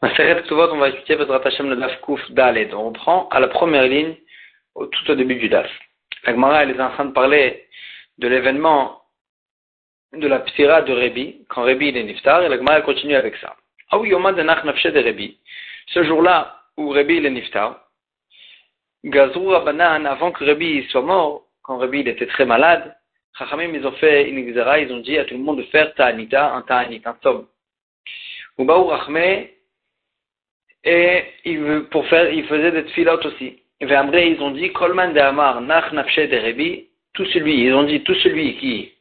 on va étudier votre Hashem le Daf Kouf Dalet. On reprend à la première ligne, tout au début du Daf. La Gemara, elle est en train de parler de l'événement de la psira de Rebi, quand Rebi est niftar, et la Gemara continue avec ça. Ah oui, Yoma de Nach de Rebi. Ce jour-là où Rebi est niftar, Gazrou Rabbanan, avant que Rebi soit mort, quand Rebi était très malade, Chachamim, ils ont fait une ils ont dit à tout le monde de faire ta'anita, un ta'anit, un somme. Ubaou Rachme, et il, pour faire, il faisait des tfilotes aussi. Et après, ils ont dit, Kolman de Amar, Nach de tout celui, ils ont dit, tout celui qui,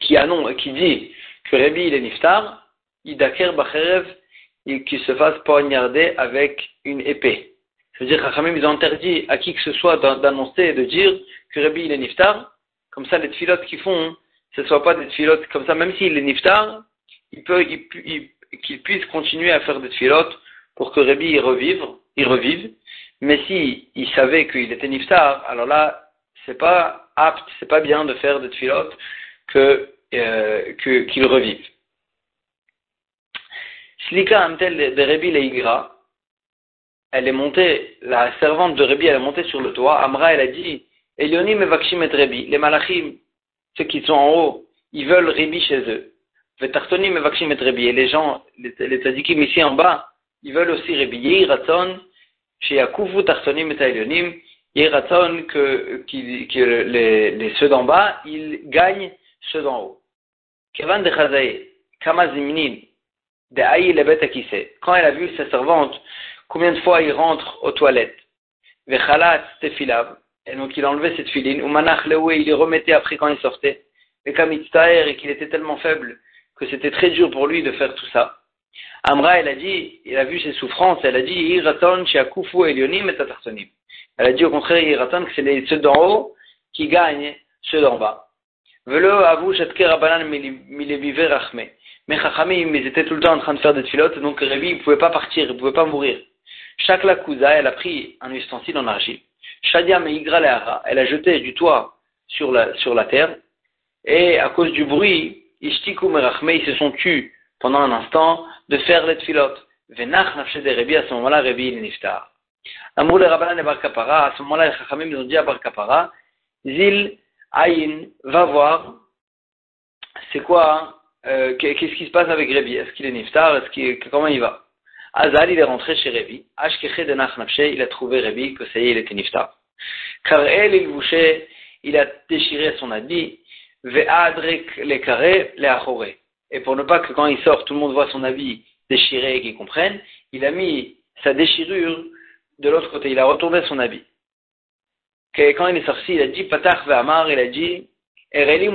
qui, annonce, qui dit que Rebi il est niftar, Idaker Bacherev, et qu'il se fasse poignarder avec une épée. C'est-à-dire qu'Achamim, ils ont interdit à qui que ce soit d'annoncer et de dire que Rebi il est niftar. Comme ça, les tfilotes qu'ils font, ce ne soit pas des tfilotes comme ça, même s'il est niftar, il peut, il, qu'il puisse continuer à faire des tfilotes pour que Rabbi y revive, y revive. Mais si il savait qu'il était niftar, alors là, c'est pas apte, c'est pas bien de faire des tfilotes que, euh, qu'il revive. Slika Amtel de Rabbi Leigra, elle est montée, la servante de Rabbi, elle est montée sur le toit. Amra, elle a dit, Elionim et Rabbi, les malachim, ceux qui sont en haut, ils veulent Rabbi chez eux. Et les gens, les, les tzadikim ici en bas, ils veulent aussi. Yehi ratzon, chez Yakufu tartonim et Tailionim, Yehi ratzon que, que, les, les, ceux d'en bas, ils gagnent ceux d'en haut. Kevan de Chazae, Kama Zimnin, de Aïe Bet Quand elle a vu sa servante, combien de fois il rentre aux toilettes, Vechalat et donc il enlevait cette filine, ou Manach il les remettait après quand il sortait, et il et qu'il était tellement faible, que c'était très dur pour lui de faire tout ça. Amra, elle a dit, il a vu ses souffrances, elle a dit, Iraton, Shiakufu, Elionim et Tatartonim. Elle a dit au contraire, que c'est ceux d'en haut qui gagnent ceux d'en bas. Velo avu shatke rabanan milevive rachme. Mais Chachamim, ils étaient tout le temps en train de faire des filotes, donc Révi, ne pouvait pas partir, il ne pouvait pas mourir. Chaque lakuza, elle a pris un ustensile en argile. Shadia meigra leara, elle a jeté du toit sur la, terre, et à cause du bruit, Ishtiku merachme, ils se sont tus pendant un instant de faire les tfilot. Venach nafshe de Rebi, à ce moment-là, Rebi il niftar. Amour le Rabbanan et Bar à ce moment-là, les Chachamim ils ont dit à Bar Zil, Aïn, va voir, c'est quoi, euh, qu'est-ce qui se passe avec Rebi Est-ce qu'il est niftar? Est-ce qu'il, comment il va? Azal, il est rentré chez Rebi. Ashkeche de Nach il a trouvé Rebi que ça y est, il était niftar. Car elle, il bouchait, il a déchiré son habit, Ve'adrek les carrés, les achoré. Et pour ne pas que quand il sort, tout le monde voit son habit déchiré et qu'il comprenne, il a mis sa déchirure de l'autre côté. Il a retourné son habit. Quand il est sorti, il a dit, Patach ve'amar, il a dit. Les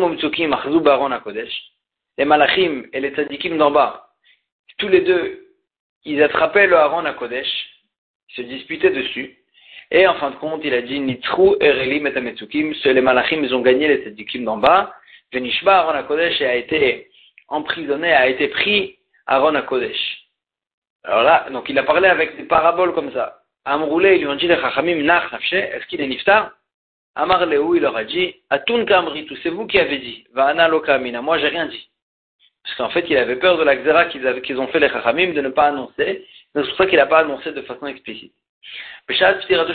malachim et les tzadikim d'en bas, tous les deux, ils attrapaient le Aaron à Kodesh, ils se disputaient dessus, et en fin de compte, il a dit Nitrou Erelim et les malachim, ils ont gagné les tzadikim d'en bas. Venishba Aaron Kodesh a été emprisonné, a été pris Aaron Kodesh. Alors là, donc il a parlé avec des paraboles comme ça. Amroulé, ils lui ont dit est-ce qu'il est niftar? Amar Leou, il leur a dit Atun kamritu, c'est vous qui avez dit. Va'ana lokamina, moi j'ai rien dit. Parce qu'en fait, il avait peur de la xéra qu'ils ont fait les chachamim de ne pas annoncer. C'est pour ça qu'il n'a pas annoncé de façon explicite. Peshat Ptirato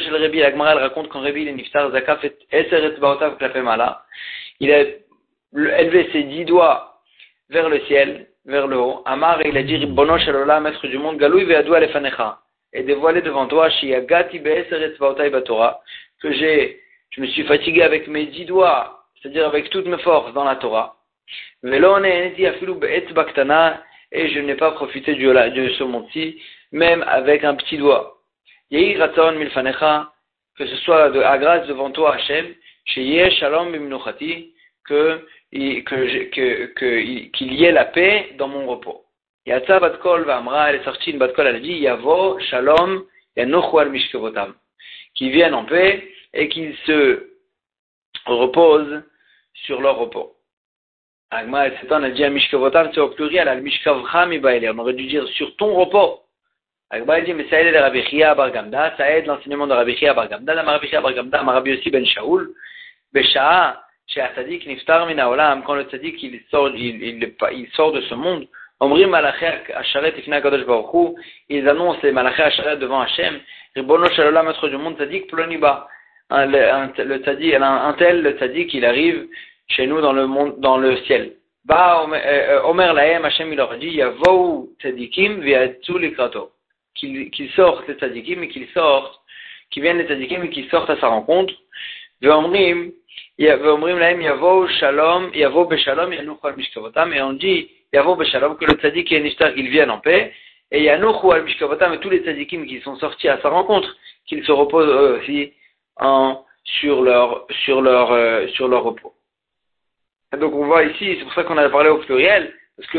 raconte quand Rebi est niftar, Zakaf et Eser Baotav Klapemala, il a élevé ses dix doigts vers le ciel, vers le haut. Amar, il a dit, Bono Shalola, maître du monde, Galou Veadou Alefanecha, et dévoilé devant toi, Shiagati Batora, que j'ai, je me suis fatigué avec mes dix doigts, c'est-à-dire avec toutes mes forces dans la Torah. Velone Eneti Afilu Be'etz Baktana, et je n'ai pas profité de ce monti, même avec un petit doigt que ce soit de la grâce devant toi, Hachem, chez Shalom Bimnuchati, que qu'il y ait la paix dans mon repos. Yatsa Batkol Vamra, elle sortie une Batkol, elle dit Yavo Shalom Yanochu al Mishkevotam, qui viennent en paix et qu'ils se reposent sur leur repos. Agma, elle s'étend, elle dit Mishkevotam, c'est au pluriel, al Mishkavcha on aurait dû dire sur ton repos. Agba dit, mais ça aide Rabbi Chia Bar Gamda, ça aide l'enseignement de Rabbi Chia Bar Gamda, la Rabbi Chia Bar Gamda, Rabbi aussi Ben Shaoul, Beshaa, quand le Tzadik il sort, il, il, il sort de ce monde, ils annoncent les Malaché Asharet devant Hachem, Ribono Shalom, maître du monde, Tzadik Ploniba. Le Tzadik, un tel, le Tzadik, il arrive chez nous dans le monde, dans le ciel. Ba Omer Lahem, Hachem il leur dit, Yavou Tzadikim Viatzu Likrato. Qu'ils sortent les Tzadikim et qu'ils sortent, qu'ils viennent les Tzadikim et qu'ils sortent à sa rencontre. Ve'omrim, et on dit, Yavo Beshalom, que le tzadik et en paix, et Yanouch ou Al-Mishkavotam et tous les qui sont sortis à sa rencontre, qu'ils se reposent aussi en, sur euh, donc on voit ici, c'est pour ça qu'on a parlé au pluriel, parce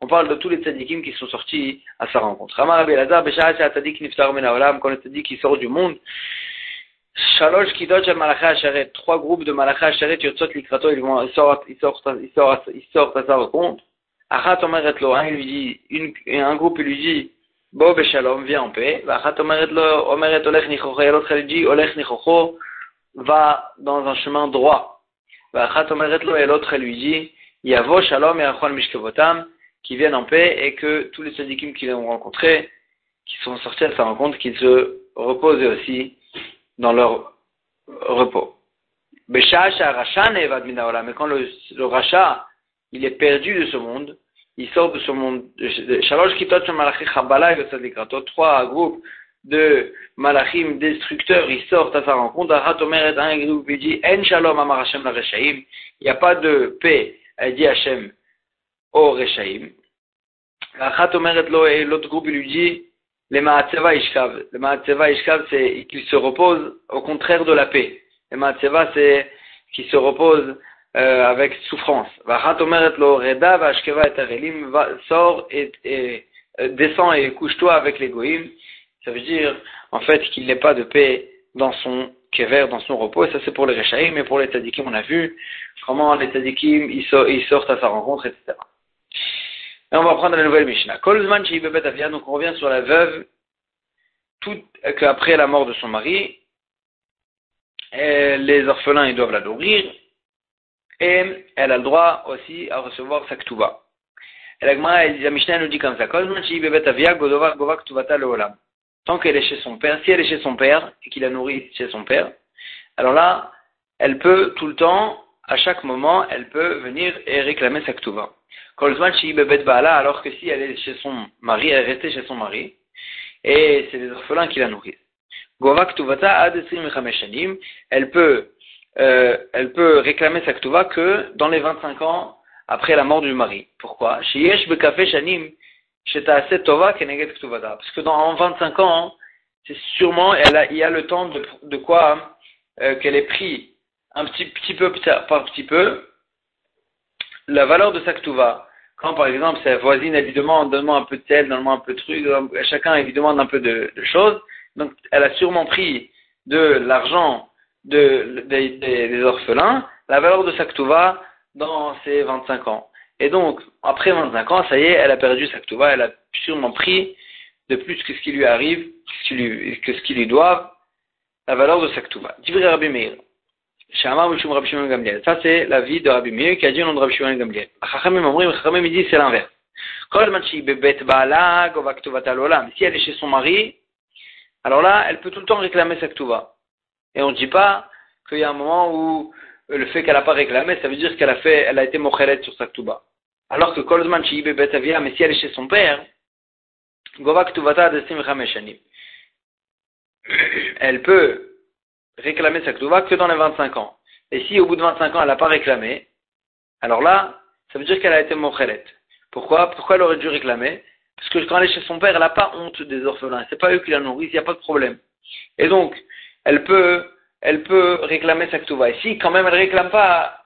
on parle de tous les tzadikim qui sont sortis à sa rencontre. Qui sort du monde, Shalosh Kidot Shal Malacha Asharet, trois groupes de Malacha Asharet, Yotzot Likrato, ils vont, ils sortent, ils sortent, ils sortent, ils sortent à sa rencontre. Achat omeret lo, un lui dit, une, un groupe lui dit, Bo beshalom, viens en paix. Achat omeret lo, omeret olech nichocho, et l'autre lui dit, olech nichocho, va dans un chemin droit. Achat omeret lo, et l'autre lui dit, yavo shalom et achon mishkevotam, qui viennent en paix et que tous les sadikim qu'ils ont rencontrés, qui sont sortis à sa rencontre, qu'ils se reposent aussi dans leur repos. Mais quand le, le rachat, il est perdu de ce monde, il sort de ce monde. Shalosh kitot trois groupes de malachim destructeurs, ils sortent à sa rencontre. Un groupe, il dit, En shalom amar Hashem la. Il n'y a pas de paix, elle dit Hashem au reshaim. L'autre groupe, lui dit, les Maatseva Ishkav. Le Maatseva Ishkav, c'est qu'il se repose au contraire de la paix. Les Maatseva, c'est qu'il se repose euh, avec souffrance. Sors et, et euh, descends et couche-toi avec les goïms. Ça veut dire, en fait, qu'il n'ait pas de paix dans son kever, dans son repos. Et ça, c'est pour les rechaïm, mais pour les tadikim, on a vu comment les tadikim, ils, sortent à sa rencontre, etc. Et on va prendre la nouvelle Mishnah. donc on revient sur la veuve, tout, qu'après la mort de son mari, les orphelins, ils doivent la nourrir, et elle a le droit aussi à recevoir sa ktuba. Et la Gemara, Mishnah nous dit comme ça, tant qu'elle est chez son père, si elle est chez son père et qu'il la nourrit chez son père, alors là, elle peut tout le temps, à chaque moment, elle peut venir et réclamer sa ktuba. Alors que si elle est chez son mari, elle est restée chez son mari, et c'est les orphelins qui la nourrissent. Elle peut euh, elle peut réclamer sa ktuva que dans les 25 ans après la mort du mari. Pourquoi? Parce que dans 25 ans, c'est sûrement, il y a le temps de, de quoi euh, qu'elle ait pris un petit, petit peu par petit peu la valeur de sa ktuva. Quand par exemple sa voisine elle lui demande donne-moi un peu de sel, donne-moi un peu de trucs, chacun elle lui demande un peu de, de choses, donc elle a sûrement pris de l'argent de, des, orphelins la valeur de sa dans ses 25 ans. Et donc, après 25 ans, ça y est, elle a perdu sa elle a sûrement pris de plus que ce qui lui arrive, que ce qui lui doit, la valeur de sa ktuva. Rabbi Meir. Ça, c'est la vie de Rabbi Meir qui a dit au nom de Rabbi Shimon Gamliel. Chachamim dit c'est l'inverse. Si elle est chez son mari, alors là, elle peut tout le temps réclamer sa et on ne dit pas qu'il y a un moment où le fait qu'elle n'a pas réclamé, ça veut dire qu'elle a fait, elle a été mochelet sur sa ktuba. Alors que Kolzman Shiibe Betavia, mais si elle est chez son père, Gova de Elle peut réclamer sa ktuba que dans les 25 ans. Et si au bout de 25 ans elle n'a pas réclamé, alors là, ça veut dire qu'elle a été mochelet. Pourquoi? Pourquoi elle aurait dû réclamer? Parce que quand elle est chez son père, elle n'a pas honte des orphelins. C'est pas eux qui la nourrissent, il n'y a pas de problème. Et donc, elle peut, elle peut réclamer sa ktuva. Et si quand même elle ne réclame pas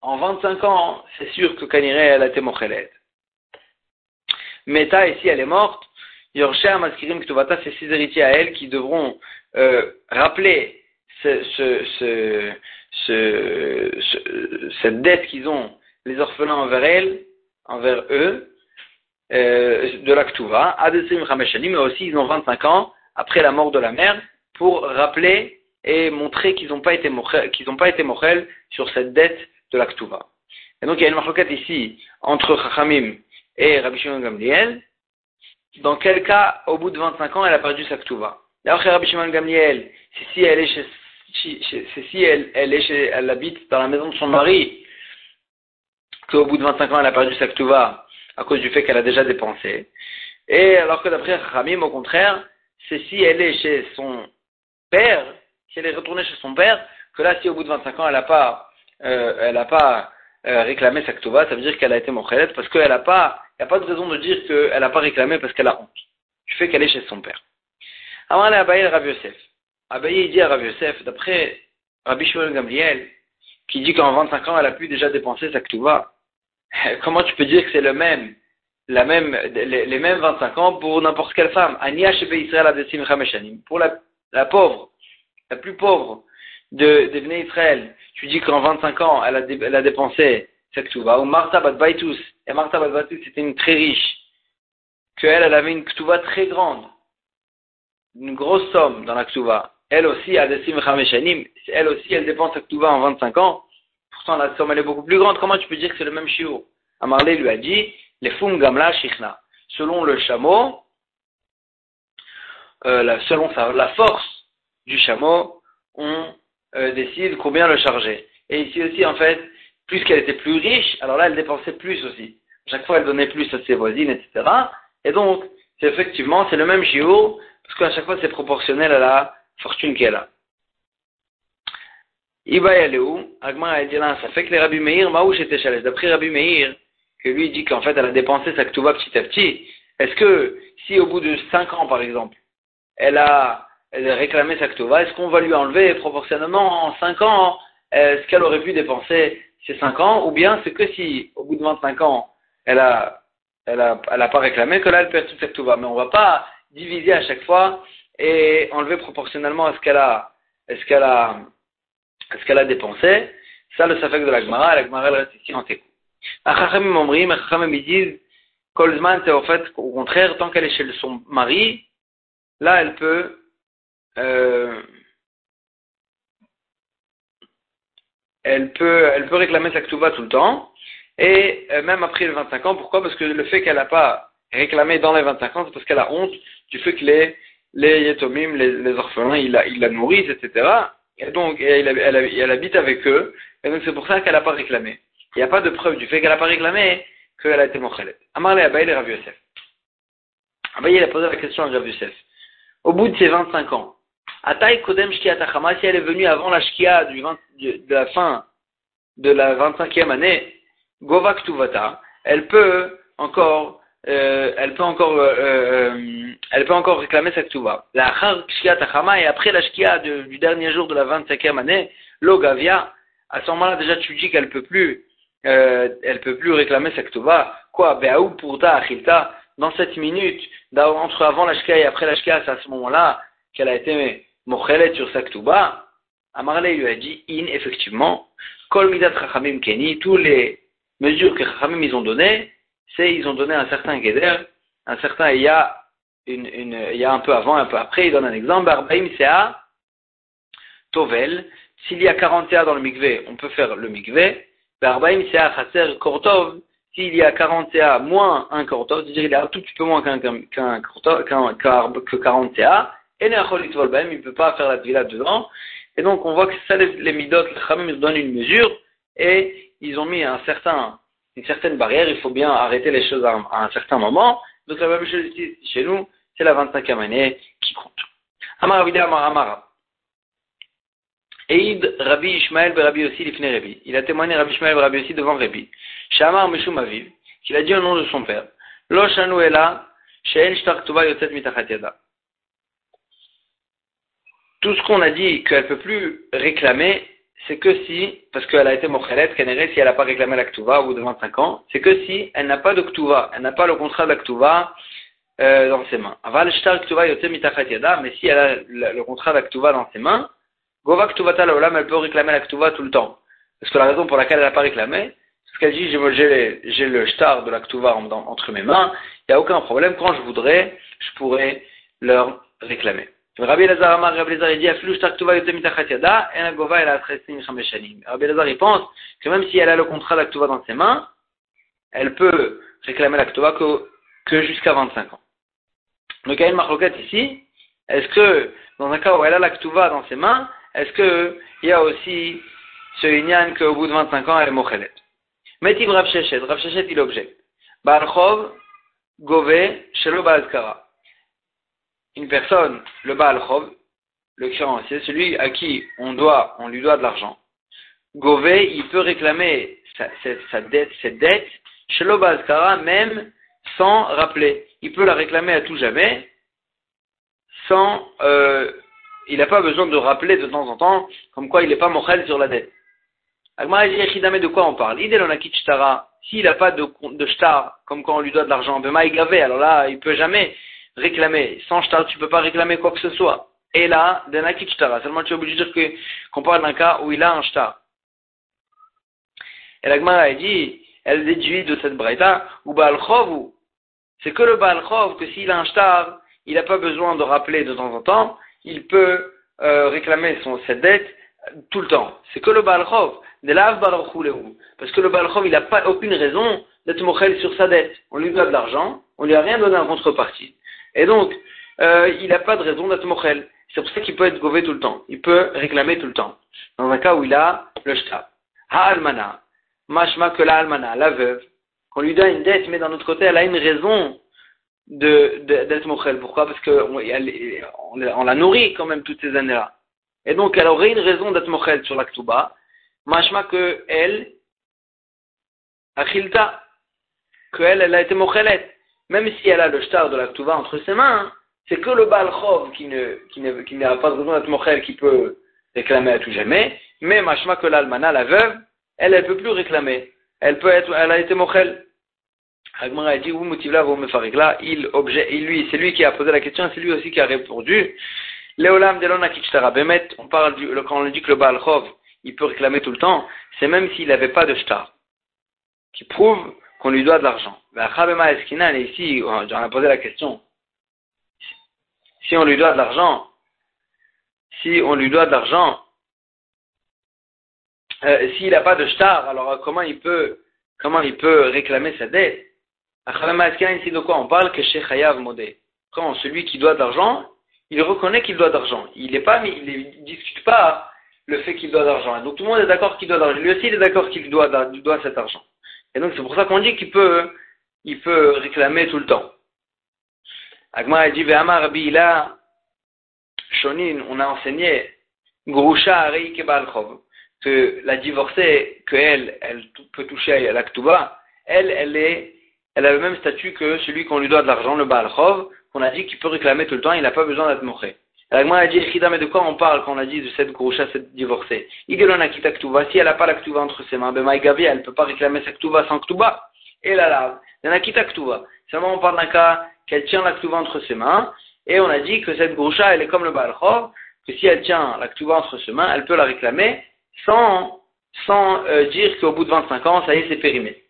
en 25 ans, c'est sûr que Kaniré, elle a été mochelet. Meta, ici, elle est morte. Yorsha, Maskirim, Ktuvata, c'est six héritiers à elle qui devront euh, rappeler ce, ce, ce, cette dette qu'ils ont, les orphelins envers elle, envers eux, euh, de la Ktuva, mais aussi ils ont 25 ans après la mort de la mère, pour rappeler et montrer qu'ils n'ont pas été mochel sur cette dette de la Et donc il y a une marloquette ici entre Chachamim et Rabbi Shimon Gamliel, dans quel cas, au bout de 25 ans, elle a perdu sa Ktuva D'après Rabbi Shimon Gamliel, c'est si elle est chez, si elle, elle, est chez, elle habite dans la maison de son mari, qu'au bout de 25 ans, elle a perdu sa Ktuva à cause du fait qu'elle a déjà dépensé. Et alors que d'après Ramim, au contraire, c'est si elle est chez son père, si elle est retournée chez son père, que là, si au bout de 25 ans, elle n'a pas, euh, elle n'a pas euh, réclamé sa Ktuva, ça veut dire qu'elle a été mochelet, parce qu'elle n'a pas, il n'y a pas de raison de dire qu'elle n'a pas réclamé parce qu'elle a honte. Du fait qu'elle est chez son père. Avant, elle a Yosef. Abaye, dit à Rabbi Yosef, d'après Rabbi Shmuel Gamliel, qui dit qu'en 25 ans, elle a pu déjà dépenser sa Ktuva, comment tu peux dire que c'est le même, les, mêmes 25 ans pour n'importe quelle femme? Pour la, la pauvre, la plus pauvre de, de Israël, tu dis qu'en 25 ans, elle a, dépensé cette Ktuva, ou Martha Bat Baitus, et Martha Bat Baitus c'était une très riche, qu'elle, elle avait une Ktuva très grande, une grosse somme dans la Ktuva. Elle aussi, a des elle aussi, elle dépense sa Ktuva en 25 ans, pourtant la somme elle est beaucoup plus grande, comment tu peux dire que c'est le même chiot Amarlé lui a dit, les Fum Gamla Shichna. Selon le chameau, euh, selon la force du chameau, on euh, décide combien le charger. Et ici aussi, en fait, plus qu'elle était plus riche, alors là, elle dépensait plus aussi. Chaque fois, elle donnait plus à ses voisines, etc. Et donc, effectivement, c'est le même chiot, parce qu'à chaque fois, c'est proportionnel à la fortune qu'elle a. Iba Yaleu, Agma a dit là, ça fait que les Rabbi Meir, Maouch était chalès. D'après Rabbi Meir, que lui dit qu'en fait, elle a dépensé sa ktuba petit à petit. Est-ce que, si au bout de 5 ans, par exemple, elle a elle réclamé sa ktuva, est-ce qu'on va lui enlever proportionnellement en 5 ans ce qu'elle aurait pu dépenser ces 5 ans, ou bien c'est que si au bout de 25 ans elle a elle a, elle a pas réclamé que là elle perd toute sa ktuva. Mais on va pas diviser à chaque fois et enlever proportionnellement à ce qu'elle a qu'elle a qu'elle a dépensé. Ça le safek de la Gemara, la Gemara elle reste ici en téco. Achachamim omrim, Achachamim ils disent Kolzman c'est au fait au contraire tant qu'elle est chez son mari, là elle peut euh, elle peut, elle peut réclamer sa ktuva tout le temps, et euh, même après les 25 ans, pourquoi? Parce que le fait qu'elle n'a pas réclamé dans les 25 ans, c'est parce qu'elle a honte du fait que les, les yetomim, les, les orphelins, il la, il la nourrissent, etc. Et donc, elle, elle, elle, habite avec eux, et donc c'est pour ça qu'elle n'a pas réclamé. Il n'y a pas de preuve du fait qu'elle n'a pas réclamé qu'elle a été mochelet. Amarle Abaye et Rav Yosef. Abaye, a posé la question à Rav Yosef. Au bout de ses 25 ans, Ataï Kodem Shkia Tachama, si elle est venue avant la Shkia du de la fin de la 25e année, Govak Tuvata, elle peut encore, euh, elle peut encore, euh, euh, elle peut encore réclamer cette Tuva. La Shkia Tachama, et après la Shkia du dernier jour de la 25e année, Logavia, à ce moment-là, déjà, tu dis qu'elle peut plus, euh, elle peut plus réclamer cette Tuva. Quoi? Beaou Purta Achilta, dans cette minute, entre avant la Shkia et après la Shkia, c'est à ce moment-là qu'elle a été Mochelet sur Saktuba, Amarle lui a dit, in, effectivement, Kol Midat Chachamim Keni, tous les mesures que Chachamim ils ont données, c'est ils ont donné un certain Geder, un certain, il y a une, une, il y a un peu avant, un peu après, il donne un exemple, Arbaim Sea, Tovel, s'il y a 40 Sea dans le mikvé, on peut faire le mikvé, Arbaim Sea Chaser Kortov, s'il y a 40 Sea moins un Kortov, c'est-à-dire il y a un tout petit peu moins qu'un, qu'un, qu'un, que 40 Sea, et il ne peut pas faire la villa dedans. Et donc, on voit que ça, les, les midot, les khamim, ils donnent une mesure, et ils ont mis un certain, une certaine barrière, il faut bien arrêter les choses à un, certain moment. Donc, la même chose ici, chez nous, c'est la 25e année qui compte. Amar Amar Amara. Eid Rabbi Ishmael Rabbi aussi Rabbi. Il a témoigné Rabbi Ishmael Rabbi aussi devant Rabbi. Shamar Mishum Aviv, qu'il a dit au nom de son père. Lo Shanu Ela, She'en Shtar Tuva Yotzet Mitachat Yada tout ce qu'on a dit qu'elle ne peut plus réclamer, c'est que si, parce qu'elle a été mochelet, qu'elle si elle n'a pas réclamé la Ktuva au bout de 25 ans, c'est que si elle n'a pas de Ktuva, elle n'a pas le contrat de la euh, dans ses mains. Aval shtar Ktuva mitachat yada, mais si elle a le, contrat de la dans ses mains, Gova Ktuvata laolam, elle peut réclamer la Ktuva tout le temps. Parce que la raison pour laquelle elle n'a pas réclamé, c'est qu'elle dit, j'ai le shtar de la Ktuva entre mes mains, il n'y a aucun problème, quand je voudrais, je pourrais leur réclamer. Rabbi Lazar Amar, Rabbi Lazar, il dit, Afilou Shtaktuva yotem yada, en agova el atresim chameshanim. Rabbi Lazar, il pense que même si elle a le contrat d'Aktuva dans ses mains, elle peut réclamer la Ktuva que, que jusqu'à 25 ans. Donc il y a une marloquette ici. Est-ce que, dans un cas où elle a la Ktuva dans ses mains, est-ce qu'il y a aussi ce Inyan qu'au bout de 25 ans, elle est mochelet? Metiv Rav Shechet, Rav Shechet il objecte. Baalchov, Gove, Shelo Baalkara. Une personne, le Baalchov, le créancier, celui à qui on doit, on lui doit de l'argent. Gove, il peut réclamer cette dette, Shelo Baalkara, même sans rappeler. Il peut la réclamer à tout jamais, sans, euh, il n'a pas besoin de rappeler de temps en temps, comme quoi il n'est pas mochel sur la dette. Agmara de quoi on parle? S'il n'a pas de, de comme quand on lui doit de l'argent, alors là, il peut jamais réclamer. Sans shtar, tu peux pas réclamer quoi que ce soit. Et là, de shtara. Seulement, tu es obligé de dire que, qu'on parle d'un cas où il a un shtar. Et l'Agmara, elle dit, elle déduit de cette braïta, ou Baal c'est que le Baal que s'il a un shtar, il n'a pas besoin de rappeler de temps en temps, il peut euh, réclamer son, cette dette tout le temps. C'est que le Baal de parce que le Baal il n'a pas aucune raison d'être mochel sur sa dette. On lui doit de l'argent, on lui a rien donné en contrepartie. Et donc, euh, il n'a pas de raison d'être mochel. C'est pour ça qu'il peut être gové tout le temps. Il peut réclamer tout le temps. Dans un cas où il a le shtar. Ha-almana, mashma que la almana, la veuve, qu'on lui donne une dette, mais d'un autre côté, elle a une raison de, d'être mochel. Pourquoi? Parce qu'on on, l'a nourri quand même toutes ces années-là. Et donc, elle aurait une raison d'être mochel sur l'aktuba. Machma que elle, achilta, que elle, elle a été mochelet. Même si elle a le shtar de l'aktuba entre ses mains, c'est que le balchov qui ne, qui n'a pas de raison d'être mochel qui peut réclamer à tout jamais. Mais machma que l'almana, la veuve, elle, elle peut plus réclamer. Elle peut être, elle a été mochel. Agmara a dit, vous motivez vous me il objet, il lui, c'est lui qui a posé la question, c'est lui aussi qui a répondu. Léolam delona Bemet, on parle du, quand on dit que le Baal Chov, il peut réclamer tout le temps, c'est même s'il n'avait pas de shtar, qui prouve qu'on lui doit de l'argent. Et ici, on a posé la question. Si on lui doit de l'argent, si on lui doit de l'argent, euh, s'il n'a pas de shtar, alors comment il peut, comment il peut réclamer sa dette? Ici de quoi on parle? Que chez Chayav Modé. Quand celui qui doit de l'argent, il reconnaît qu'il doit d'argent. Il ne pas, il ne discute pas le fait qu'il doit d'argent. Donc tout le monde est d'accord qu'il doit d'argent. Lui aussi il est d'accord qu'il doit, doit cet argent. Et donc c'est pour ça qu'on dit qu'il peut, il peut réclamer tout le temps. Agma dit Rabbi Ila Shonin, on a enseigné Grusha que la divorcée, que elle, elle peut toucher à l'Aktuba, elle, elle est elle a le même statut que celui qu'on lui doit de l'argent, le Baal Chov, qu'on a dit qu'il peut réclamer tout le temps, il n'a pas besoin d'être moché. Elle a dit, mais de quoi on parle quand on a dit de cette groucha, cette divorcée Igelon a quitté si elle n'a pas la ktuva entre ses mains, ben Gavi, elle ne peut pas réclamer sa ktuva sans ktuva. Et la lave, elle a quitté Seulement on parle d'un cas qu'elle tient la ktuva entre ses mains, et on a dit que cette groucha, elle est comme le Baal Chov, que si elle tient la ktuva entre ses mains, elle peut la réclamer sans, sans euh, dire qu'au bout de 25 ans, ça y est, c'est périmé.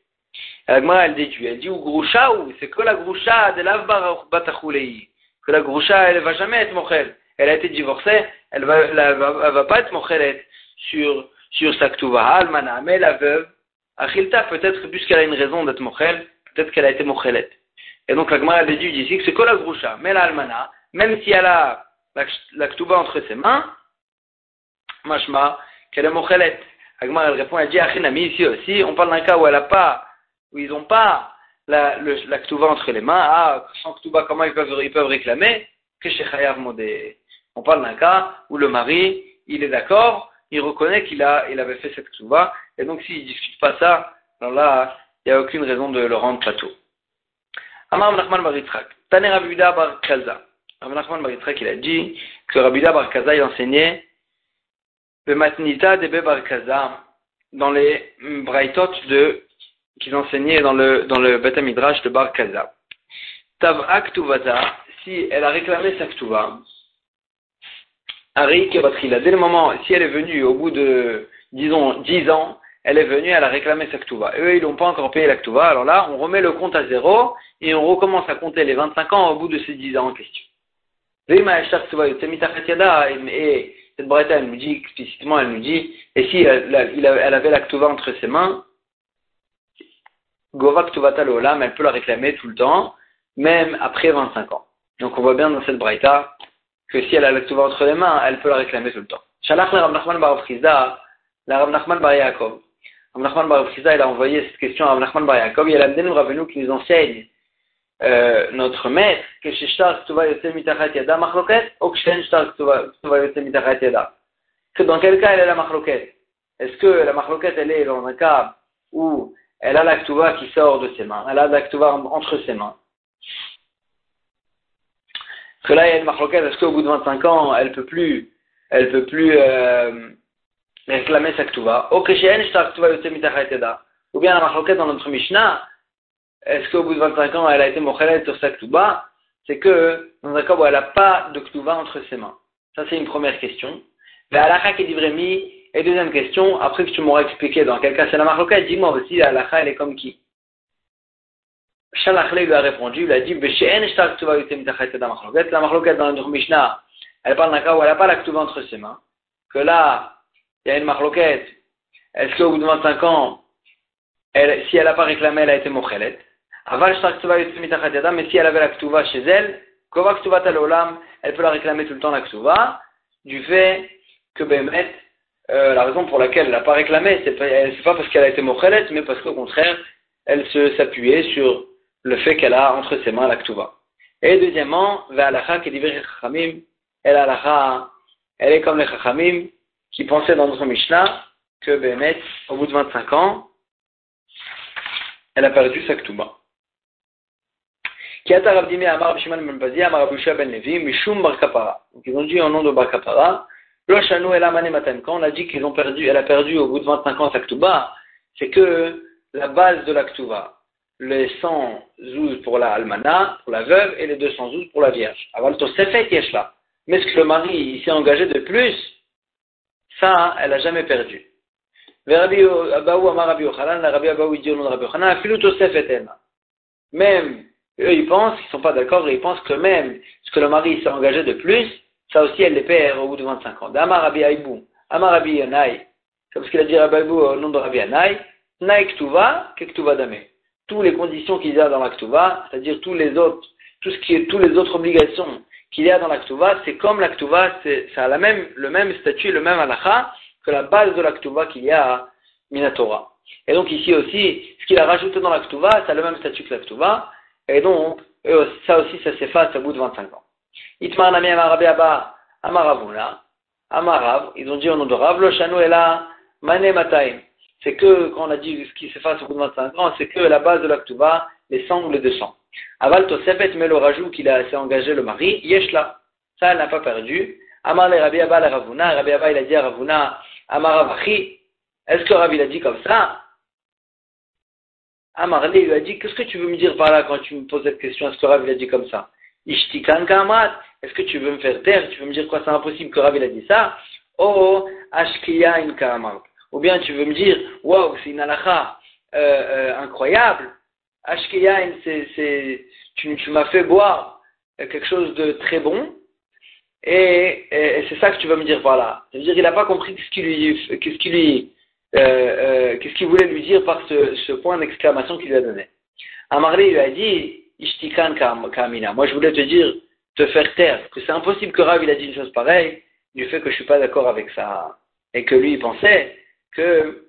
Agma, elle déduit. Elle dit, ou groucha, ou c'est que la groucha de l'avbar batachulei. Que la groucha, elle va jamais être mochel. Elle a été divorcée, elle va, elle va, va pas être mochelet sur, sur sa ktuva. Almana, mais la veuve, achilta, peut-être, puisqu'elle a une raison d'être mochel, peut-être qu'elle a été mochelet. Et donc, l'agma, elle déduit ici que c'est que la groucha, mais la almana, même si elle a la, la entre ses mains, machma, qu'elle est mochelet. Agma, elle répond, elle dit, achinami, ici aussi, on parle d'un cas où elle n'a pas où ils n'ont pas la, le, la entre les mains, ah, sans ktuva, comment ils peuvent, ils peuvent réclamer? Que chez Chayav Modé. On parle d'un cas où le mari, il est d'accord, il reconnaît qu'il a, il avait fait cette ktuva, et donc s'il ne discute pas ça, alors là, il n'y a aucune raison de le rendre plateau. Amar Nachman Baritzrak. Tane Rabida Bar Kaza. Nachman Baritzrak, il a dit que Rabida Bar Kaza, il enseignait le matnita de Bar Kaza dans les braïtot de qu'ils enseignaient dans le, dans le Beth Midrash de Bar Kaza. Tav Aktuvata, si elle a réclamé sa Ktuva, dès le moment, si elle est venue au bout de, disons, 10 ans, elle est venue, elle a réclamé sa Ktuva. Eux, ils n'ont pas encore payé la Ktuva, alors là, on remet le compte à zéro et on recommence à compter les 25 ans au bout de ces 10 ans en question. Et cette bretta, elle nous dit explicitement, elle nous dit, et si elle, elle avait la Ktuva entre ses mains, Gova Ktuvata Olam, elle peut la réclamer tout le temps, même après 25 ans. Donc on voit bien dans cette braïta que si elle a la Ktuva entre les mains, elle peut la réclamer tout le temps. Shalach le Rav Nachman Bar la Rav Nachman Bar Yaakov. Rav Nachman Bar il a envoyé cette question à Rav Nachman Bar Yaakov, a l'Amdenu Ravenu qui nous enseigne euh, notre maître, que chez Shtar Ktuva Yotze Mitachat Yada Machloket, ou que chez Shtar Ktuva Yotze Mitachat Yada. Que dans quel cas elle est la Machloket? Est-ce que la Machloket elle est dans un cas où elle a la Ktuva qui sort de ses mains, elle a la Ktuva entre ses mains? Parce que là, il y a une marloquette, est-ce qu'au bout de 25 ans, elle peut plus, elle peut plus euh, réclamer sa ktuva Ou bien la marloquette dans notre Mishnah, est-ce qu'au bout de 25 ans, elle a été mochelet sur sa ktuva C'est que, dans un cas où elle n'a pas de ktuva entre ses mains. Ça, c'est une première question. La qui est et deuxième question, après que tu m'auras expliqué dans quel cas c'est la marloquette, dis-moi aussi, la halakha, elle est comme qui? Shalachle lui a répondu, il a dit, la marloquette dans le Mishnah, elle parle d'un cas où elle n'a pas la entre ses mains, que là, il y a une marloquette, est-ce qu'au bout de 25 ans, si elle n'a pas réclamé, elle a été mochelet. Mais si elle avait la ktuva chez elle, kova ktuva talolam, elle peut la réclamer tout le temps la ktuva, du fait que euh, la raison pour laquelle elle n'a pas réclamé, c'est pas, pas parce qu'elle a été mochelet, mais parce qu'au contraire, elle s'appuyait sur le fait qu'elle a entre ses mains la Et deuxièmement, qui dit elle elle est comme les chachamim qui pensaient dans notre Mishnah que Behemet, au bout de 25 ans, elle a perdu sa ktuba. Ben Ben Donc ils ont dit au nom de Bar Kapara, Loshanu El Amane Quand on a dit qu'ils ont perdu, elle a perdu au bout de 25 ans sa ktuba, c'est que la base de la ktuba, les 100 zouz pour la almana, pour la veuve, et les 200 zouz pour la vierge. Aval tosefet là. Mais ce que le mari s'est engagé de plus, ça, elle n'a jamais perdu. Même, eux, ils pensent, ils sont pas d'accord, ils pensent que même ce que le mari s'est engagé de plus, ça aussi, elle les perd au bout de 25 ans. Amar Rabbi Aibou, Amar Rabbi Yanai, c'est parce qu'il a dit Rabbi Aibou au nom de Rabbi Yanai, Naik Tuva, Kektuva Dame toutes les conditions qu'il y a dans l'Aktuva, c'est-à-dire tous les autres, tout ce qui est, toutes les autres obligations qu'il y a dans l'Aktuva, c'est comme l'Aktuva, ça a la même, le même statut, le même halacha que la base de l'Aktuva qu'il y a à Minatora. Et donc ici aussi, ce qu'il a rajouté dans l'Aktuva, ça a le même statut que l'Aktuva, et donc ça aussi, ça s'efface au bout de 25 ans. Ils ont dit au nom de Rav, Lo Shanu Ela Mane Mataim c'est que, quand on a dit ce qui s'efface au bout de 25 ans, c'est que la base de l'Aktuba, les sangles de sang. Aval Tosefet, mais le rajout qu'il a s'est engagé le mari, Yeshla. Ça, elle n'a pas perdu. Amar le Rabbi Abba Ravuna, Rabbi Abba il a dit à Ravuna, Amar est-ce que Rabbi l'a dit comme ça? Amar lui a dit, qu'est-ce que tu veux me dire par là quand tu me poses cette question, est-ce que Rabbi l'a dit comme ça? Ishtikan Kamat, est-ce que tu veux me faire taire? Tu veux me dire quoi? C'est impossible que Rabbi l'a dit ça Oh, Ashkiya in Kamat. Ou bien tu veux me dire, waouh, c'est une halakha euh, euh, incroyable. Ashkeyain, tu, m'as fait boire quelque chose de très bon. Et, c'est ça que tu vas me dire voilà. cest à dire il n'a pas compris qu'est-ce qu'il lui, euh, euh, qu'est-ce qu'il voulait lui dire par ce, point d'exclamation qu'il lui a donné. Amarli lui a dit, Ishtikan Kamina. Moi, je voulais te dire, te faire taire, que c'est impossible que Rav il a dit une chose pareille, du fait que je suis pas d'accord avec ça. Et que lui, il pensait que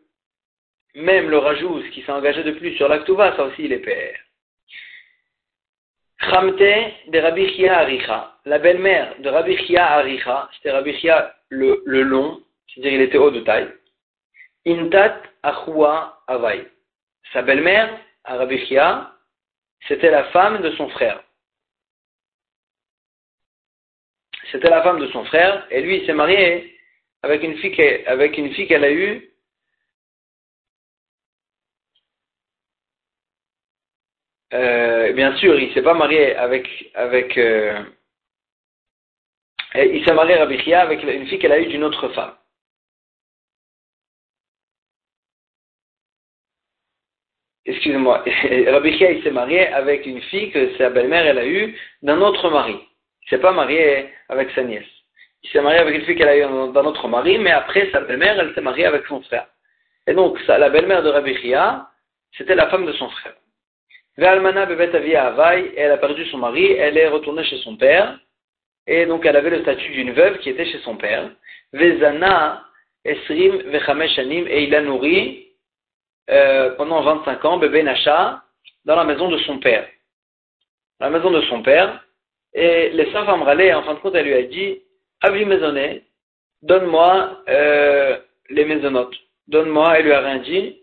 même le rajout, ce qui s'est engagé de plus sur l'Aktuva, ça aussi il est père. Chamte de Rabbi Chia Aricha, la belle-mère de Rabbi Chia Aricha, c'était Rabbi Chia le, le long, c'est-à-dire il était haut de taille. Intat Achua Avai. Sa belle-mère, Rabbi Chia, c'était la femme de son frère. C'était la femme de son frère, et lui il s'est marié avec une fille qu'elle a eue Euh, bien sûr, il s'est pas marié avec, avec euh, il s'est marié Chia avec une fille qu'elle a eue d'une autre femme. Excusez-moi, Rabbi Chia il s'est marié avec une fille que sa belle-mère elle a eue d'un autre mari. Il s'est pas marié avec sa nièce. Il s'est marié avec une fille qu'elle a eue d'un autre mari, mais après sa belle-mère elle s'est mariée avec son frère. Et donc la belle-mère de Rabbi Chia, c'était la femme de son frère. Ve'almana bebet avia avai, elle a perdu son mari, elle est retournée chez son père, et donc elle avait le statut d'une veuve qui était chez son père. Vezana esrim vechameshanim, et il a nourri euh, pendant 25 ans bébé Nacha dans la maison de son père. La maison de son père, et les femmes râlaient, en fin de compte, elle lui a dit, Avis maisonné, donne-moi euh, les maisonnotes. Donne-moi, elle lui a rien dit.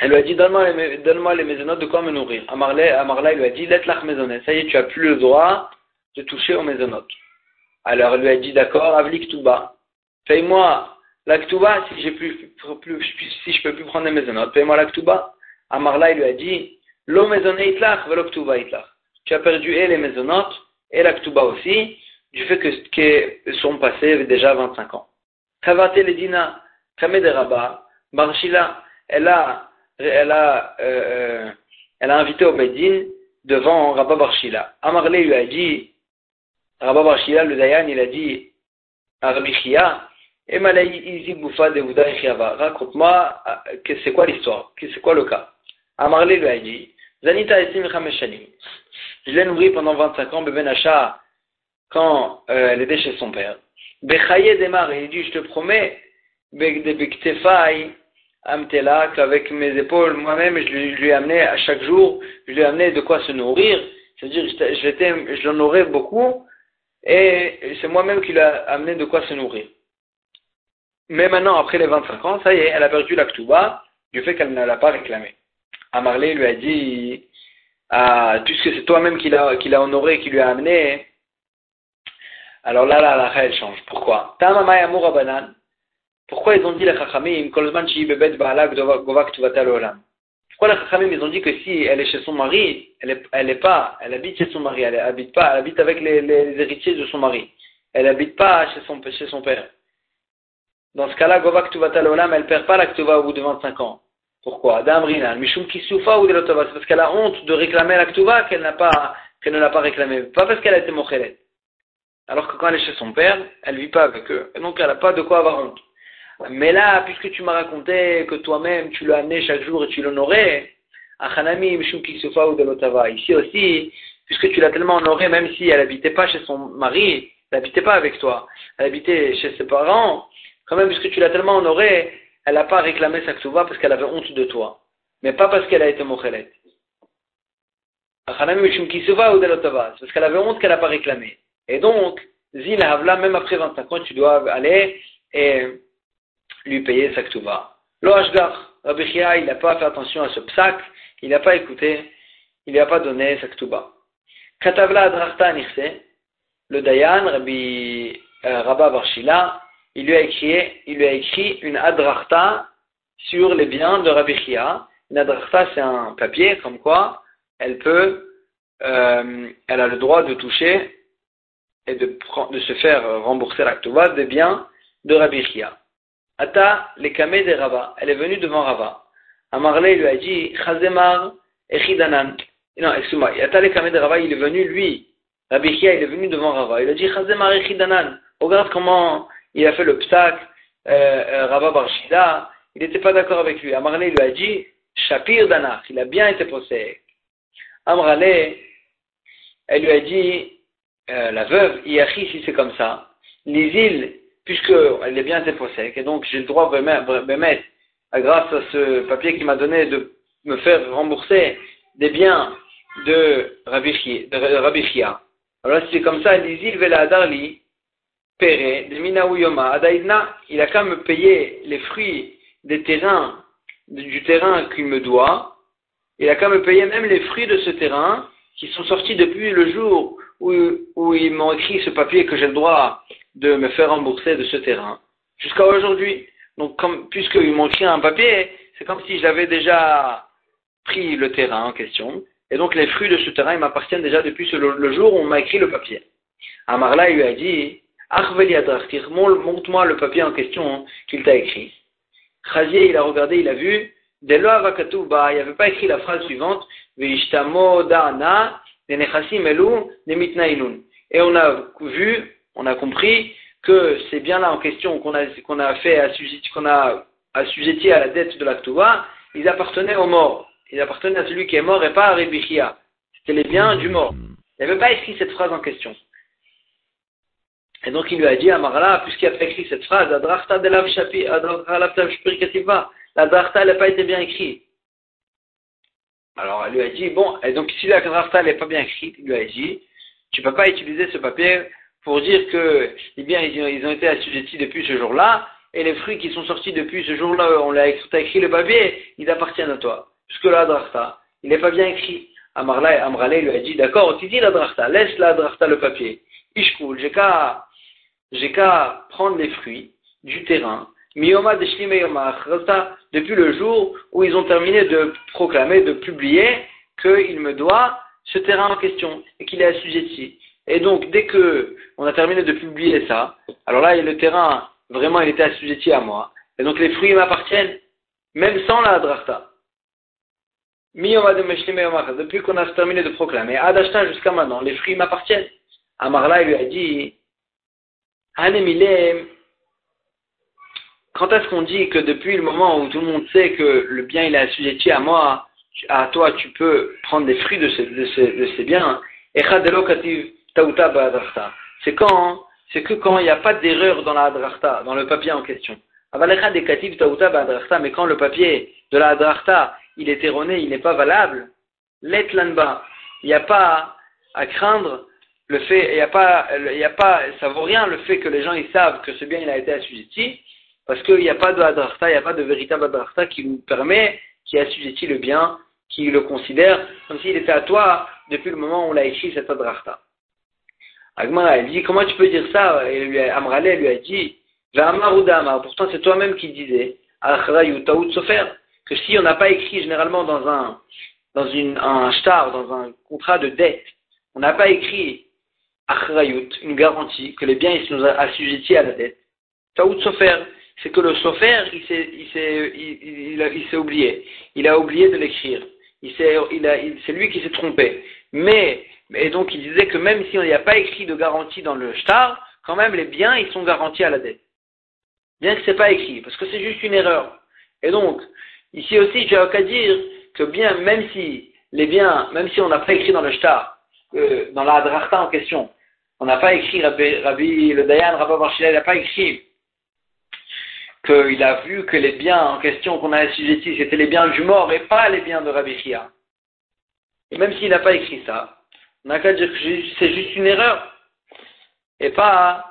Elle lui a dit, donne-moi les, donne maisonnotes de quoi me nourrir. Amarla, Amarla lui a dit, let lach maisonnet. Ça y est, tu as plus le droit de toucher aux maisonnotes. Alors elle lui a dit, d'accord, avlik tuba. Paye-moi plus, plus, si je peux plus prendre les maisonnotes. Paye-moi l'actuba. Amarla lui a dit, lo maisonnet itlach, velo itlach. Tu as perdu et les maisonnotes et l'actuba aussi du fait que, que sont passés déjà 25 ans. Kavate Ledina, Kamed Rabba, Barshila, elle a, elle a, euh, elle a invité Obedin devant Rabba Barshila. Amarle lui a dit, Rabba Barshila, le Dayan, il a dit à Rabbi Chia, raconte-moi, c'est quoi l'histoire, c'est quoi le cas. Amarle lui a dit, Zanita Esim Je l'ai nourri pendant 25 ans, Beben Benacha, quand euh, elle était chez son père. Bechaye démarre, il dit, je te promets, amtela, qu'avec mes épaules, moi-même, je, lui ai amené à chaque jour, je lui ai amené de quoi se nourrir, c'est-à-dire, je, je l'en beaucoup, et c'est moi-même qui lui ai amené de quoi se nourrir. Mais maintenant, après les 25 ans, ça y est, elle a perdu la ktuba du fait qu'elle ne l'a pas réclamé. Amarlé lui a dit, ah, puisque c'est toi-même qui l'a, qui l'a honoré, qui lui a amené, alors là, là, la elle change. Pourquoi? Pourquoi ils ont dit les Chachamim, Pourquoi les Chachamim, ils ont dit que si elle est chez son mari, elle est, elle est pas, elle habite chez son mari, elle habite pas, elle habite avec les, héritiers de son mari. Elle habite pas chez son, chez son père? Dans ce cas-là, Govak Tuvatal Olam, elle perd pas l'Aktuva au bout de 25 ans. Pourquoi? Mishum Kisufa ou C'est parce qu'elle a honte de réclamer l'Aktuva qu'elle n'a pas, qu'elle ne l'a pas réclamé. Pas parce qu'elle a été mochelet. Alors que quand elle est chez son père, elle vit pas avec eux. Et donc elle n'a pas de quoi avoir honte. Mais là, puisque tu m'as raconté que toi-même tu l'as amené chaque jour et tu l'honorais, Ici aussi, puisque tu l'as tellement honoré, même si elle n'habitait pas chez son mari, elle n'habitait pas avec toi, elle habitait chez ses parents, quand même, puisque tu l'as tellement honoré, elle n'a pas réclamé sa ksuva parce qu'elle avait honte de toi. Mais pas parce qu'elle a été mochelet. Parce qu'elle avait honte qu'elle n'a pas réclamé. Et donc, Zil Havla, même après 25 ans, tu dois aller et lui payer sa ktuva. Lo Ashgar, Rabbi Chia, il n'a pas fait attention à ce psak, il n'a pas écouté, il n'a pas donné sa ktuva. Katavla Adrachta Nirse, le Dayan, Rabbi euh, Rabba Barshila, il lui a écrit, il lui a écrit une Adrachta sur les biens de Rabbi Chia. Une Adrachta, c'est un papier comme quoi elle peut, euh, elle a le droit de toucher et de, se faire rembourser l'actuva des biens de Rabbi Chia. Ata, les kamé de Rava, elle est venue devant Rava. Amarle lui a dit, Chazemar echidanan. Non, excuse-moi, Ata les kamé de Rava, il est venu, lui, Rabbi Chia, il est venu devant Rava. Il a dit, Chazemar echidanan. Regarde comment il a fait le psak, euh, euh, Rava Barshida, il n'était pas d'accord avec lui. Amarle lui a dit, Shapir Danach, il a bien été posé. Amrale, elle lui a dit, euh, la veuve, Iachi, si c'est comme ça, les îles, puisqu'elle est bien déposée, et donc j'ai le droit de grâce à ce papier qui m'a donné de me faire rembourser des biens de Rabbi Alors si c'est comme ça, Vela Adarli, Pere, de Minaouyoma, Adaïdna, il a qu'à me payer les fruits des terrains, du terrain qu'il me doit, il a qu'à me payer même les fruits de ce terrain qui sont sortis depuis le jour où, ils m'ont écrit ce papier que j'ai le droit de me faire rembourser de ce terrain. Jusqu'à aujourd'hui. Donc, comme, puisqu'ils m'ont écrit un papier, c'est comme si j'avais déjà pris le terrain en question. Et donc, les fruits de ce terrain, ils m'appartiennent déjà depuis le, jour où on m'a écrit le papier. Amarla lui a dit, montre-moi le papier en question qu'il t'a écrit. Khazier, il a regardé, il a vu, il n'y avait pas écrit la phrase suivante, et on a vu, on a compris que c'est bien là en question qu'on a, qu'on a fait, qu'on a à la dette de l'Aktuva, ils appartenaient aux morts. Ils appartenaient à celui qui est mort et pas à Rebichia. C'était les biens du mort. Il n'avait pas écrit cette phrase en question. Et donc il lui a dit à Marla, puisqu'il a pas écrit cette phrase, la Drachta n'a pas été bien écrite. Alors elle lui a dit, bon, et donc si la Drachta n'est pas bien écrite, il lui a dit, tu peux pas utiliser ce papier pour dire que eh bien, ils ont, été assujettis depuis ce jour-là, et les fruits qui sont sortis depuis ce jour-là, on l'a écrit, le papier, ils appartiennent à toi. Puisque la drachta, il n'est pas bien écrit. Amarla, Amrale lui a dit, d'accord, tu dis la drachta, laisse la drachta le papier. Ishkul, j'ai qu'à, j'ai qu'à prendre les fruits du terrain. Miyoma depuis le jour où ils ont terminé de proclamer, de publier qu'il me doit ce terrain en question et qu'il est assujetti. Et donc, dès que on a terminé de publier ça, alors là, le terrain, vraiment, il était assujetti à moi. Et donc, les fruits m'appartiennent, même sans la drachta. Depuis qu'on a terminé de proclamer, Adashta jusqu'à maintenant, les fruits m'appartiennent. Amarla, il lui a dit, quand est-ce qu'on dit que depuis le moment où tout le monde sait que le bien il est assujetti à moi, à toi tu peux prendre des fruits de ces, de ces, de ces biens, c'est quand C'est que quand il n'y a pas d'erreur dans la adrachta, dans le papier en question. Mais quand le papier de la adrachta, il est erroné, il n'est pas valable, l'etlanba, il n'y a pas à craindre le fait, il n'y a pas, il y a pas, ça vaut rien le fait que les gens ils savent que ce bien il a été assujetti, parce qu'il n'y a pas de adrachta, il n'y a pas de véritable adrachta qui nous permet, qui assujettit le bien, qui le considère comme s'il était à toi depuis le moment où on l'a écrit cette adrachta. Agmara, elle dit, comment tu peux dire ça? Et lui, Amrale lui a dit, pourtant c'est toi-même qui disais, que si on n'a pas écrit généralement dans un, dans une, un shtar, dans un contrat de dette, on n'a pas écrit achrayut, une garantie que les biens ils sont assujettis à la dette. Taout sofer, c'est que le sofer, il s'est, il s'est, il, il, s'est oublié. Il a oublié de l'écrire. Il s'est, il a, c'est lui qui s'est trompé. Mais et donc il disait que même si on n'y a pas écrit de garantie dans le shtar, quand même les biens ils sont garantis à la dette. Bien que c'est pas écrit, parce que c'est juste une erreur. Et donc, ici aussi, as qu'à dire que bien, même si les biens, même si on n'a pas écrit dans le shtar, euh, dans la drachta en question, on n'a pas écrit, Rabbi, le Dayan, Rabbi Barshila, il n'a pas écrit qu'il a vu que les biens en question qu'on a assujettis, c'était les biens du mort et pas les biens de Rabbi Chia. Et même s'il n'a pas écrit ça, on n'a qu'à dire que c'est juste une erreur. Et pas,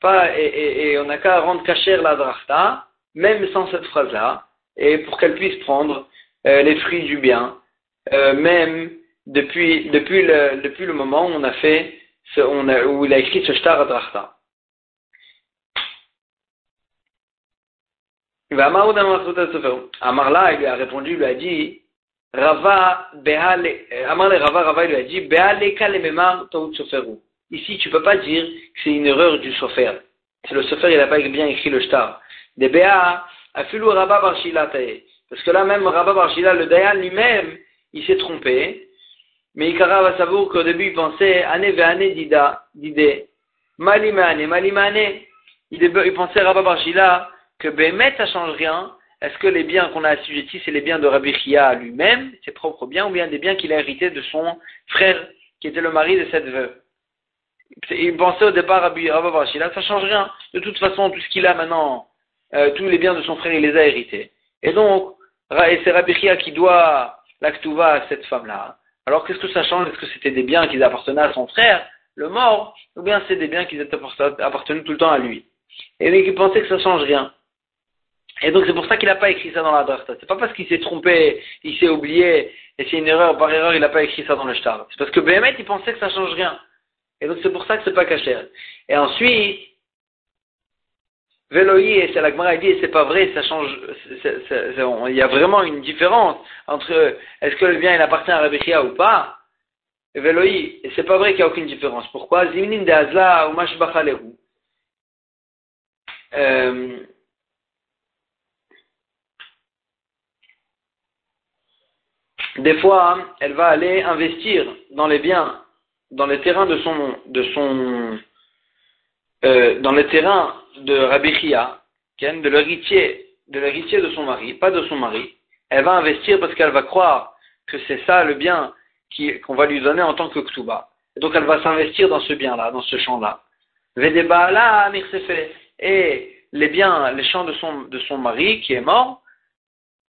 pas, et, on n'a qu'à rendre cachère la drachta, même sans cette phrase-là, et pour qu'elle puisse prendre euh, les fruits du bien, euh, même depuis, depuis, le, depuis le moment où on a fait, où il a écrit ce shtar drachta. Amarla, il lui a répondu, il lui a dit, Rava, Behale, Amar Rava, Rava lui a dit, Behale kalememar taut soferu. Ici, tu peux pas dire que c'est une erreur du sofer. C'est le sofer, il n'a pas bien écrit le shtar. De Beha, Afilu Rabba Barshila Parce que là même, Rabba Barshila, le Dayan lui-même, il s'est trompé. Mais Ikara va savoir qu'au début, il pensait, Ane ve'ane dida, dide. Malimane, malimane. Il, il pensait, Rabba Barshila, que Behemet, ça change rien, est-ce que les biens qu'on a assujettis, c'est les biens de Rabbi Chia lui-même, ses propres biens, ou bien des biens qu'il a hérités de son frère, qui était le mari de cette veuve? Il pensait au départ Rabbi Chia, ça change rien. De toute façon, tout ce qu'il a maintenant, euh, tous les biens de son frère, il les a hérités. Et donc, c'est Rabbi Chia qui doit l'actuva à cette femme-là. Alors qu'est-ce que ça change? Est-ce que c'était des biens qui appartenaient à son frère, le mort, ou bien c'est des biens qui appartenaient tout le temps à lui? Et donc il pensait que ça change rien. Et donc c'est pour ça qu'il n'a pas écrit ça dans la Ce C'est pas parce qu'il s'est trompé, il s'est oublié, et c'est une erreur, par erreur, il n'a pas écrit ça dans le shtar. C'est parce que Béhémet, il pensait que ça change rien. Et donc c'est pour ça que c'est pas caché. Et ensuite, Veloï, et c'est la Gemara dit, c'est pas vrai, ça change, il y a vraiment une différence entre est-ce que le bien il appartient à Rabbi ou pas? Veloï, et c'est pas vrai qu'il n'y a aucune différence. Pourquoi? Zimnin de Azla ou Mashbachalehu. Euh, Des fois, elle va aller investir dans les biens, dans les terrains de son, de son, euh, dans les terrains de Rabbi Chia, de l'héritier de l'héritier de son mari, pas de son mari. Elle va investir parce qu'elle va croire que c'est ça le bien qu'on va lui donner en tant que ktuba. Donc elle va s'investir dans ce bien-là, dans ce champ-là. Et les biens, les champs de son, de son mari qui est mort,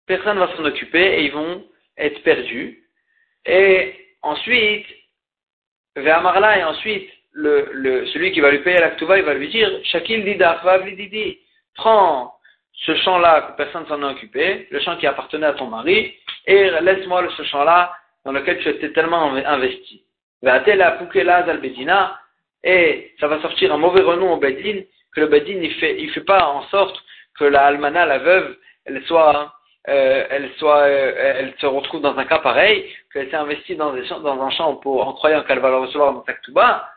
personne ne va s'en occuper et ils vont être perdus. Et ensuite, vers Marla, et ensuite, le, celui qui va lui payer la il va lui dire, Shakil Didach, Didi, prends ce champ-là que personne ne s'en a occupé, le champ qui appartenait à ton mari, et laisse-moi ce champ-là dans lequel tu étais tellement investi. Et ça va sortir un mauvais renom au Bedin, que le Bedin il fait, il fait pas en sorte que la almana, la veuve, elle soit, euh, euh, elle se retrouve dans un cas pareil, qu'elle s'est investie dans, un champ pour, en croyant qu'elle va le recevoir dans Taktouba,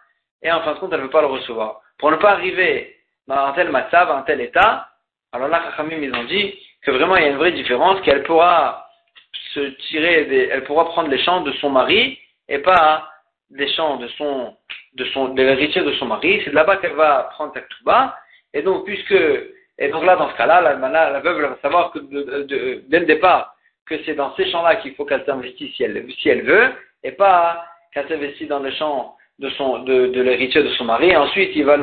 et en fin de compte, elle ne veut pas le recevoir. Pour ne pas arriver dans un tel matzav, un tel état, alors là, Kachamim, ils ont dit que vraiment il y a une vraie différence, qu'elle pourra se tirer, elle pourra prendre les champs de son mari et pas des champs de son, de son, de l'héritier de son mari. C'est là-bas qu'elle va prendre Taktouba. Et donc, puisque, et donc là, dans ce cas-là, la, veuve va savoir que dès le départ, que c'est dans ces champs-là qu'il faut qu'elle s'investisse si elle, veut, et pas qu'elle s'investisse dans les champs de l'héritier de son mari. Ensuite, il va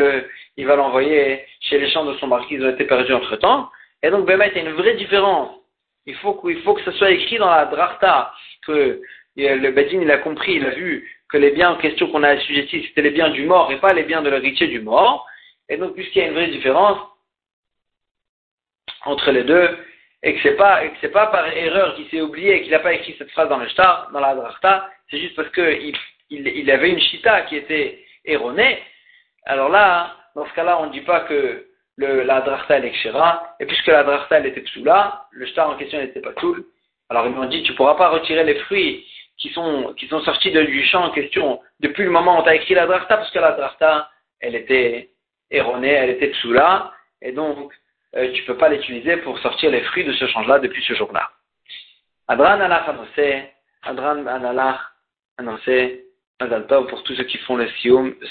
l'envoyer chez les champs de son mari qui ont été perdus entre temps. Et donc, Bémet, il y a une vraie différence. Il faut, que ce soit écrit dans la Drachta, que le Bedin, il a compris, il a vu que les biens en question qu'on a assujettis, c'était les biens du mort et pas les biens de l'héritier du mort. Et donc, puisqu'il y a une vraie différence entre les deux, et que c'est pas, et que c'est pas par erreur qu'il s'est oublié qu'il n'a pas écrit cette phrase dans le shtar, dans la drachta, c'est juste parce qu'il il, il, avait une chita qui était erronée. Alors là, dans ce cas-là, on ne dit pas que le, la drachta elle est kshira, et puisque la drachta elle était psoula, le shtar en question n'était pas tout. Alors ils m'ont dit, tu ne pourras pas retirer les fruits qui sont, qui sont sortis de, du champ en question depuis le moment où tu as écrit la drachta, parce que la drachta, elle était erronée, elle était psoula, et donc euh, tu ne peux pas l'utiliser pour sortir les fruits de ce champ-là depuis ce jour-là. Adran alach annoncé, Adran analach annoncé, Adal pour tous ceux qui font le sium de